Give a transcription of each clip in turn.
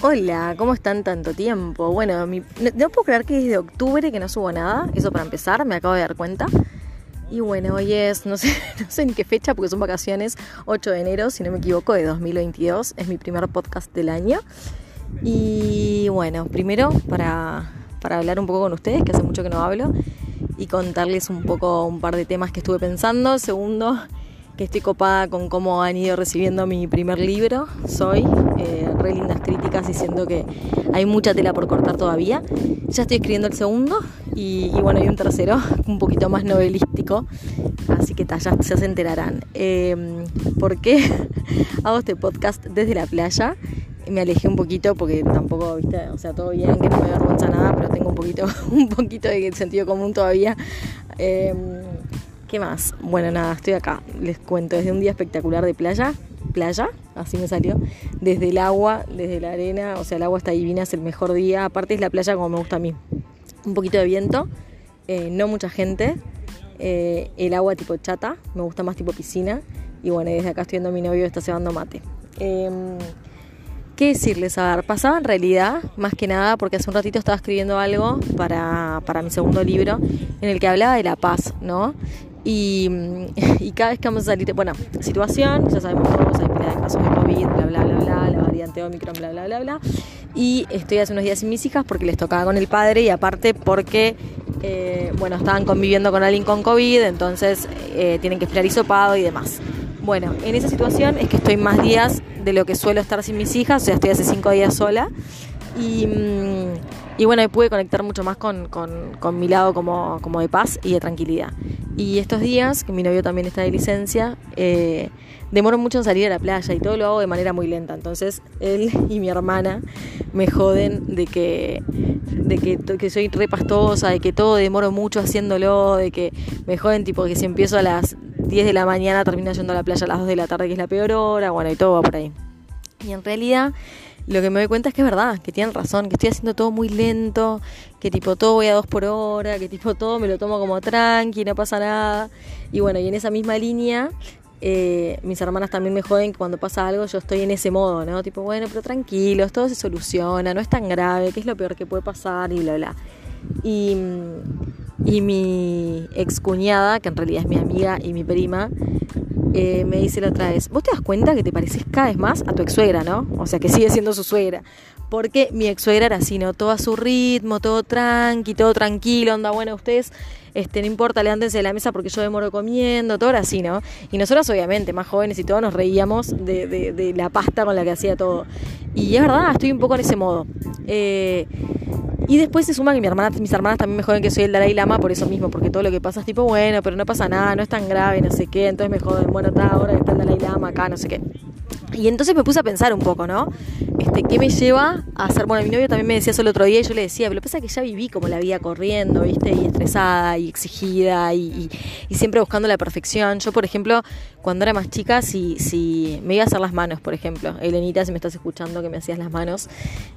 Hola, ¿cómo están tanto tiempo? Bueno, no, puedo creer que desde octubre que no subo nada, eso para empezar, me acabo de dar cuenta. Y bueno, hoy es, no sé, no sé en qué fecha, porque son vacaciones, 8 de enero, si no me equivoco, de 2022. Es mi primer podcast del año. Y bueno, primero para, para hablar un poco con ustedes, que hace mucho que no hablo, y contarles un poco un par de temas que estuve pensando. Segundo, que estoy copada con cómo han ido recibiendo mi primer libro, Soy, eh, re lindas críticas diciendo que hay mucha tela por cortar todavía. Ya estoy escribiendo el segundo y, bueno, hay un tercero, un poquito más novelístico, así que ya, se enterarán. Eh, ¿Por qué hago este podcast desde la playa? me alejé un poquito porque tampoco, viste, o sea, todo bien, que no me avergüenza nada, pero tengo un poquito, un poquito de sentido común todavía. Eh, ¿Qué más? Bueno, nada, estoy acá. Les cuento desde un día espectacular de playa. Playa, así me salió. Desde el agua, desde la arena. O sea, el agua está divina, es el mejor día. Aparte es la playa como me gusta a mí. Un poquito de viento, eh, no mucha gente. Eh, el agua tipo chata, me gusta más tipo piscina. Y bueno, desde acá estoy viendo a mi novio, está cebando mate. Em, ¿Qué decirles? A ver, pasaba en realidad, más que nada, porque hace un ratito estaba escribiendo algo para, para mi segundo libro, en el que hablaba de la paz, ¿no? Y, y, cada vez que vamos a salir, bueno, situación, ya sabemos todos, hay pila de casos de COVID, bla, bla, bla, bla, la variante Omicron, bla, bla, bla, bla. Y estoy hace unos días sin mis hijas porque les tocaba con el padre y aparte porque, eh, bueno, estaban conviviendo con alguien con COVID, entonces eh, tienen que esperar hisopado y demás. Bueno, en esa situación es que estoy más días de lo que suelo estar sin mis hijas, o sea, estoy hace cinco días sola. Y, mm, y bueno, pude conectar mucho más con, con, mi lado como, como, de paz y de tranquilidad. Y estos días, que mi novio también está de licencia, eh, demoro mucho en salir a la playa y todo lo hago de manera muy lenta. Entonces él y mi hermana me joden de que, de que, que soy repastosa, de que todo demoro mucho haciéndolo, de que me joden tipo que si empiezo a las 10 de la mañana termino yendo a la playa a las 2 de la tarde, que es la peor hora, bueno, y todo va por ahí. Y en realidad lo que me doy cuenta es que es verdad, que tienen razón, que estoy haciendo todo muy lento, que tipo todo voy a dos por hora, que tipo todo me lo tomo como tranqui, no pasa nada. Y bueno, y en esa misma línea, eh, mis hermanas también me joden cuando pasa algo yo estoy en ese modo, ¿no? Tipo, bueno, pero tranquilos, todo se soluciona, no es tan grave, ¿qué es lo peor que puede pasar? Y bla, bla. Y, y mi excuñada, que en realidad es mi amiga y mi prima, eh, me dice la otra vez, vos te das cuenta que te pareces cada vez más a tu ex suegra, ¿no? O sea, que sigue siendo su suegra. Porque mi ex suegra era así, ¿no? Todo a su ritmo, todo tranqui, todo tranquilo, onda, bueno, ustedes, este, no importa, levántense de la mesa porque yo demoro comiendo, todo era así, ¿no? Y nosotros, obviamente, más jóvenes y todos, nos reíamos de, de, la pasta con la que hacía todo. Y es verdad, estoy un poco en ese modo. Eh, y después se suma que mis hermanas también me joden que soy el Dalai Lama por eso mismo, porque todo lo que pasa es tipo, bueno, pero no pasa nada, no es tan grave, no sé qué, entonces me joden, bueno, está ahora está el Dalai Lama acá, no sé qué. Y entonces me puse a pensar un poco, ¿no? Este, ¿Qué me lleva a hacer? Bueno, mi novio también me decía eso el otro día y yo le decía, pero lo que pasa es que ya viví como la vida corriendo, ¿viste? Y estresada y exigida y, siempre buscando la perfección. Yo, por ejemplo, cuando era más chica, si, si me iba a hacer las manos, por ejemplo, Elenita, si me estás escuchando que me hacías las manos,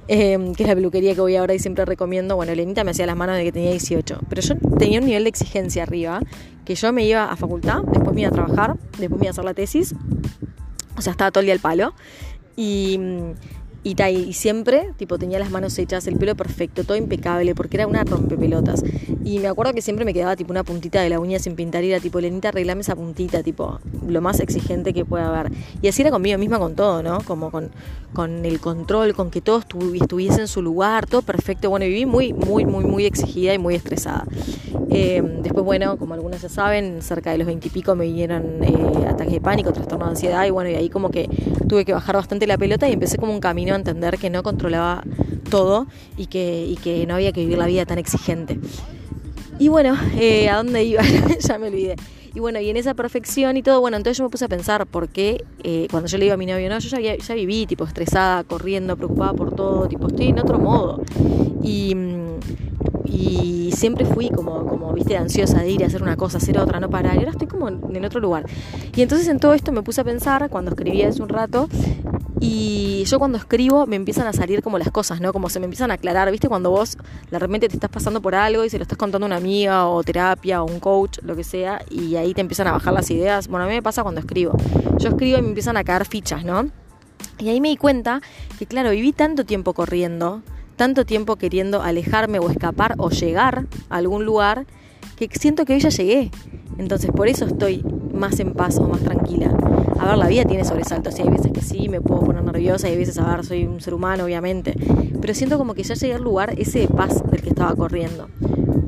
em, que es la peluquería que voy ahora y siempre recomiendo, bueno, Elenita me hacía las manos desde que tenía 18, pero yo tenía un nivel de exigencia arriba, que yo me iba a facultad, después me iba a trabajar, después me iba a hacer la tesis o sea, estaba todo el día al palo. Y, y, y, siempre, tipo, tenía las manos hechas, el pelo perfecto, todo impecable, porque era una rompepelotas. Y me acuerdo que siempre me quedaba, tipo, una puntita de la uña sin pintar y era, tipo, Lenita, arreglame esa puntita, tipo, lo más exigente que pueda haber. Y así era conmigo misma con todo, ¿no? Como con, con el control, con que todo estuviese en su lugar, todo perfecto. Bueno, viví muy, muy, muy, muy exigida y muy estresada. Eh, después, bueno, como algunas ya saben, cerca de los veintipico me vinieron eh, ataques de pánico, trastorno de ansiedad y bueno, y ahí como que tuve que bajar bastante la pelota y empecé como un camino a entender que no controlaba todo y que, que no había que vivir la vida tan exigente. Y bueno, eh, ¿a dónde iba? ya me olvidé. Y bueno, y en esa perfección y todo, bueno, entonces yo me puse a pensar por qué eh, cuando yo le iba a mi novio, no, yo ya, ya viví, tipo, estresada, corriendo, preocupada por todo, tipo, estoy en otro modo. Y, y siempre fui como, como, viste, ansiosa de ir a hacer una cosa, hacer otra, no parar. Y ahora estoy como en otro lugar. Y entonces en todo esto me puse a pensar, cuando escribía hace un rato, y yo cuando escribo me empiezan a salir como las cosas, ¿no? Como se me empiezan a aclarar, ¿viste? Cuando vos de repente te estás pasando por algo y se lo estás contando a una amiga o terapia o un coach, lo que sea, y ahí te empiezan a bajar las ideas. Bueno, a mí me pasa cuando escribo. Yo escribo y me empiezan a caer fichas, ¿no? Y ahí me di cuenta que, claro, viví tanto tiempo corriendo, tanto tiempo queriendo alejarme o escapar o llegar a algún lugar, que siento que hoy ya llegué. Entonces por eso estoy más en paz o más tranquila. A ver, la vida tiene sobresaltos y hay veces que sí, me puedo poner nerviosa y hay veces, a ver, soy un ser humano, obviamente. Pero siento como que ya llegué al lugar ese de paz del que estaba corriendo.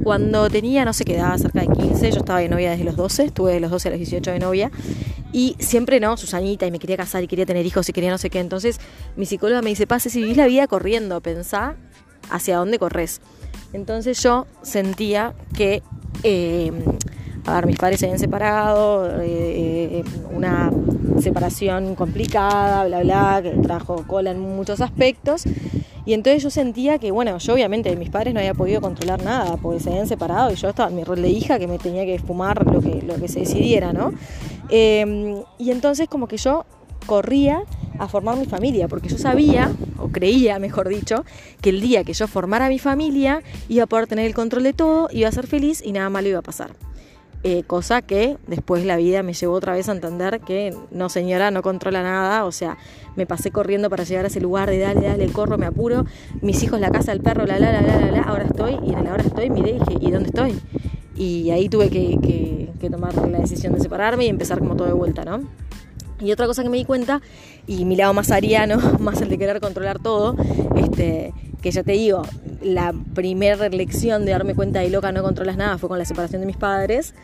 Cuando tenía, no sé qué edad, cerca de 15, yo estaba de novia desde los 12, estuve de los 12 a los 18 de novia. Y siempre, ¿no? Susanita, y me quería casar y quería tener hijos y quería no sé qué. Entonces mi psicóloga me dice, pase, si vivís la vida corriendo, pensá hacia dónde corres. Entonces yo sentía que, eh, a ver, mis padres se habían separado, eh, una separación complicada, bla, bla, que trajo cola en muchos aspectos. Y entonces yo sentía que, bueno, yo obviamente de mis padres no había podido controlar nada, porque se habían separado y yo estaba en mi rol de hija que me tenía que fumar lo que, lo que se decidiera, ¿no? Em, y entonces como que yo corría a formar mi familia, porque yo sabía, o creía, mejor dicho, que el día que yo formara mi familia iba a poder tener el control de todo, iba a ser feliz y nada malo iba a pasar. Eh, cosa que después la vida me llevó otra vez a entender que no señora, no controla nada, o sea, me pasé corriendo para llegar a ese lugar de dale, dale, corro, me apuro, mis hijos, la casa, el perro, la, la, la, la, la, ahora estoy, y en el ahora estoy, miré y dije, ¿y dónde estoy? Y ahí tuve que, que tomar la decisión de separarme y empezar como todo de vuelta, ¿no? Y otra cosa que me di cuenta, y mi lado más ariano, más el de querer controlar todo, este, que ya te digo, la primera lección de darme cuenta de loca no controlas nada fue con la separación de mis padres.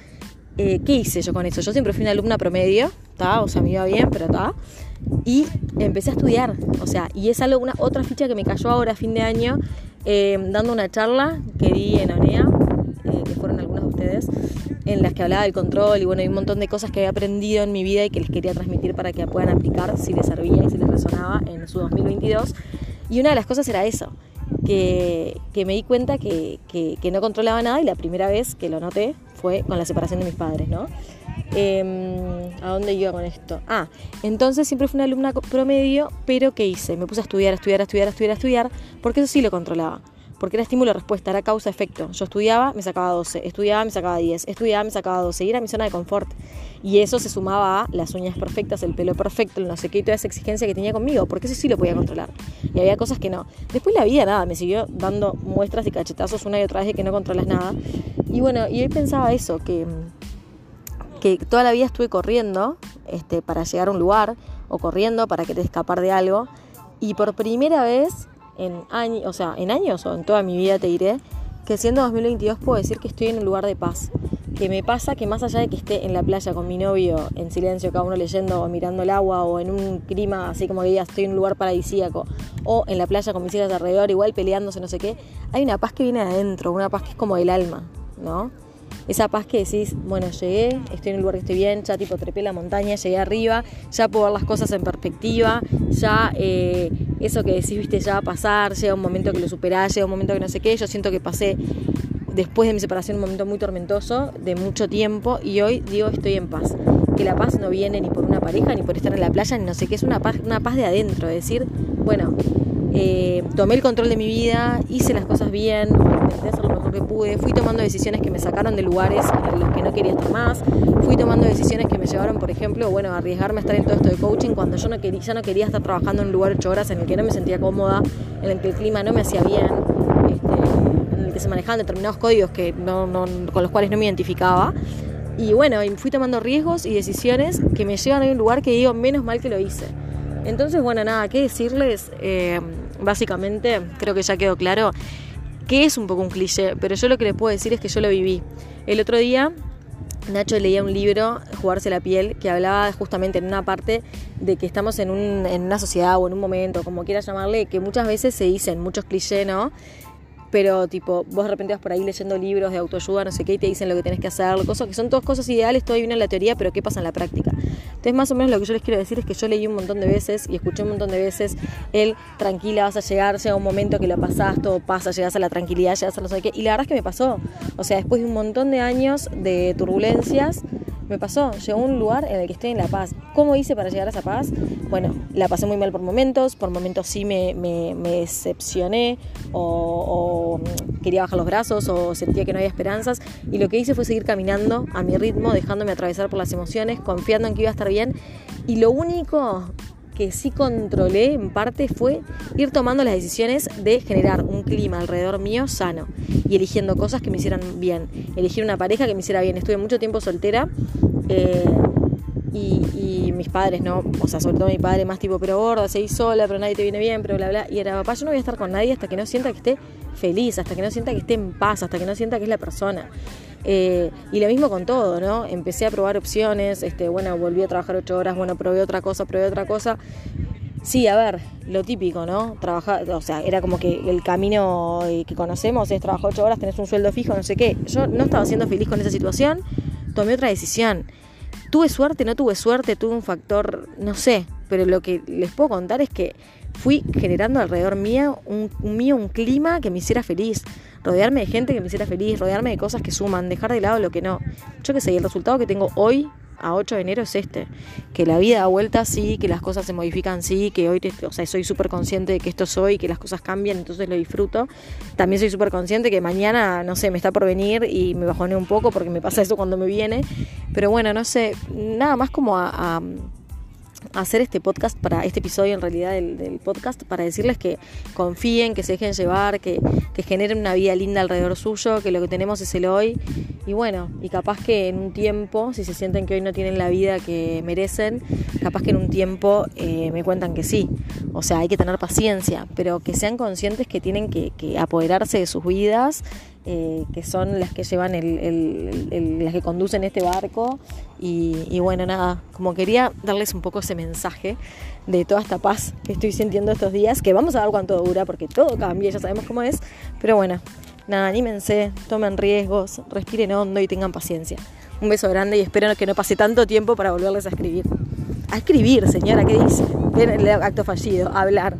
Eh, ¿Qué hice yo con eso? Yo siempre fui una alumna promedio, ¿está? O sea, me iba bien, pero está. Y empecé a estudiar, o sea, y es algo, una otra ficha que me cayó ahora a fin de año, eh, dando una charla que di en ONEA, eh, que fueron algunos de ustedes, en las que hablaba del control y bueno, hay un montón de cosas que había aprendido en mi vida y que les quería transmitir para que puedan aplicar si les servía y si les resonaba en su 2022. Y una de las cosas era eso, que, me di cuenta que, no controlaba nada y la primera vez que lo noté fue con la separación de mis padres, ¿no? Eh, ¿A dónde iba con esto? Ah, entonces siempre fui una alumna promedio, pero ¿qué hice? Me puse a estudiar, a estudiar, a estudiar, a estudiar, a estudiar, porque eso sí lo controlaba porque era estímulo-respuesta, era causa-efecto. Yo estudiaba, me sacaba 12, estudiaba, me sacaba 10, estudiaba, me sacaba 12, y era mi zona de confort. Y eso se sumaba a las uñas perfectas, el pelo perfecto, el no sé qué, y toda esa exigencia que tenía conmigo, porque eso sí lo podía controlar. Y había cosas que no. Después la vida, nada, me siguió dando muestras y cachetazos una y otra vez de que no controlas nada. Y bueno, y hoy pensaba eso, que, que toda la vida estuve corriendo este, para llegar a un lugar, o corriendo para querer escapar de algo, y por primera vez en años, o sea, en años o en toda mi vida te diré, que siendo 2022 puedo decir que estoy en un lugar de paz. Que me pasa que más allá de que esté en la playa con mi novio, en silencio, cada uno leyendo o mirando el agua, o en un clima así como que ya estoy en un lugar paradisíaco, o en la playa con mis hijas alrededor, igual peleándose, no sé qué, hay una paz que viene de adentro, una paz que es como el alma, ¿no? Esa paz que decís, bueno, llegué, estoy en un lugar que estoy bien, ya tipo trepé la montaña, llegué arriba, ya puedo ver las cosas en perspectiva, ya eh, eso que decís, viste, ya va a pasar, llega un momento que lo superás, llega un momento que no sé qué, yo siento que pasé después de mi separación un momento muy tormentoso, de mucho tiempo, y hoy digo estoy en paz. Que la paz no viene ni por una pareja, ni por estar en la playa, ni no sé qué, es una paz, una paz de adentro, de decir, bueno, eh, tomé el control de mi vida, hice las cosas bien, intenté hacer lo mejor que pude, fui tomando decisiones que me sacaron de lugares en los que no quería estar más, fui tomando decisiones que me llevaron, por ejemplo, bueno, a arriesgarme a estar en todo esto de coaching cuando yo no quería, ya no quería estar trabajando en un lugar ocho horas en el que no me sentía cómoda, en el que el clima no me hacía bien, este, en el que se manejaban determinados códigos que no, no, con los cuales no me identificaba. Y bueno, fui tomando riesgos y decisiones que me llevan a un lugar que digo, menos mal que lo hice. Entonces, bueno, nada, ¿qué decirles? Eh, básicamente, creo que ya quedó claro que es un poco un cliché, pero yo lo que les puedo decir es que yo lo viví. El otro día Nacho leía un libro, Jugarse la piel, que hablaba justamente en una parte de que estamos en, un, en una sociedad o en un momento, como quieras llamarle, que muchas veces se dicen muchos clichés, ¿no? Pero tipo, vos de repente vas por ahí leyendo libros de autoayuda, no sé qué, y te dicen lo que tenés que hacer, cosas que son todas cosas ideales, todo bien en la teoría, pero ¿qué pasa en la práctica? Entonces, más o menos lo que yo les quiero decir es que yo leí un montón de veces y escuché un montón de veces el tranquila, vas a llegar, llega un momento que lo pasás, todo pasa, llegas a la tranquilidad, llegas a no sé qué, y la verdad es que me pasó. O sea, después de un montón de años de turbulencias, me pasó, llegó a un lugar en el que estoy en la paz. ¿Cómo hice para llegar a esa paz? Bueno, la pasé muy mal por momentos, por momentos sí me, decepcioné o, mm, quería bajar los brazos o sentía que no había esperanzas y lo que hice fue seguir caminando a mi ritmo, dejándome atravesar por las emociones, confiando en que iba a estar bien y lo único que sí controlé en parte fue ir tomando las decisiones de generar un clima alrededor mío sano y eligiendo cosas que me hicieran bien. Elegir una pareja que me hiciera bien. Estuve mucho tiempo soltera. Eh, y, mis padres, ¿no? O sea, sobre todo mi padre más tipo, pero gorda, seguís sola, pero nadie te viene bien, pero bla, bla. Y era, papá, yo no voy a estar con nadie hasta que no sienta que esté feliz, hasta que no sienta que esté en paz, hasta que no sienta que es la persona. Eh, y lo mismo con todo, ¿no? Empecé a probar opciones, este, bueno, volví a trabajar ocho horas, bueno, probé otra cosa, probé otra cosa. Sí, a ver, lo típico, ¿no? Trabajar, o sea, era como que el camino que conocemos es trabajar ocho horas, tenés un sueldo fijo, no sé qué. Yo no estaba siendo feliz con esa situación, tomé otra decisión. Tuve suerte, no tuve suerte, tuve un factor, no sé, pero lo que les puedo contar es que fui generando alrededor mío un, mío un clima que me hiciera feliz, rodearme de gente que me hiciera feliz, rodearme de cosas que suman, dejar de lado lo que no. Yo qué sé, el resultado que tengo hoy a 8 de enero es este, que la vida da vuelta, sí, que las cosas se modifican, sí, que hoy, o sea, soy súper consciente de que esto soy, que las cosas cambian, entonces lo disfruto. También soy súper consciente que mañana, no sé, me está por venir y me bajoné un poco porque me pasa eso cuando me viene, pero bueno, no sé, nada más como a hacer este podcast para este episodio en realidad del, podcast para decirles que confíen, que se dejen llevar, que, que, generen una vida linda alrededor suyo, que lo que tenemos es el hoy y bueno, y capaz que en un tiempo, si se sienten que hoy no tienen la vida que merecen, capaz que en un tiempo eh, me cuentan que sí. O sea, hay que tener paciencia, pero que sean conscientes que tienen que, apoderarse de sus vidas eh, que son las que llevan el, las que conducen este barco y, bueno nada como quería darles un poco ese mensaje de toda esta paz que estoy sintiendo estos días que vamos a ver cuánto dura porque todo cambia ya sabemos cómo es pero bueno nada anímense tomen riesgos respiren hondo y tengan paciencia. Un beso grande y espero que no pase tanto tiempo para volverles a escribir. A escribir señora qué dice el acto fallido hablar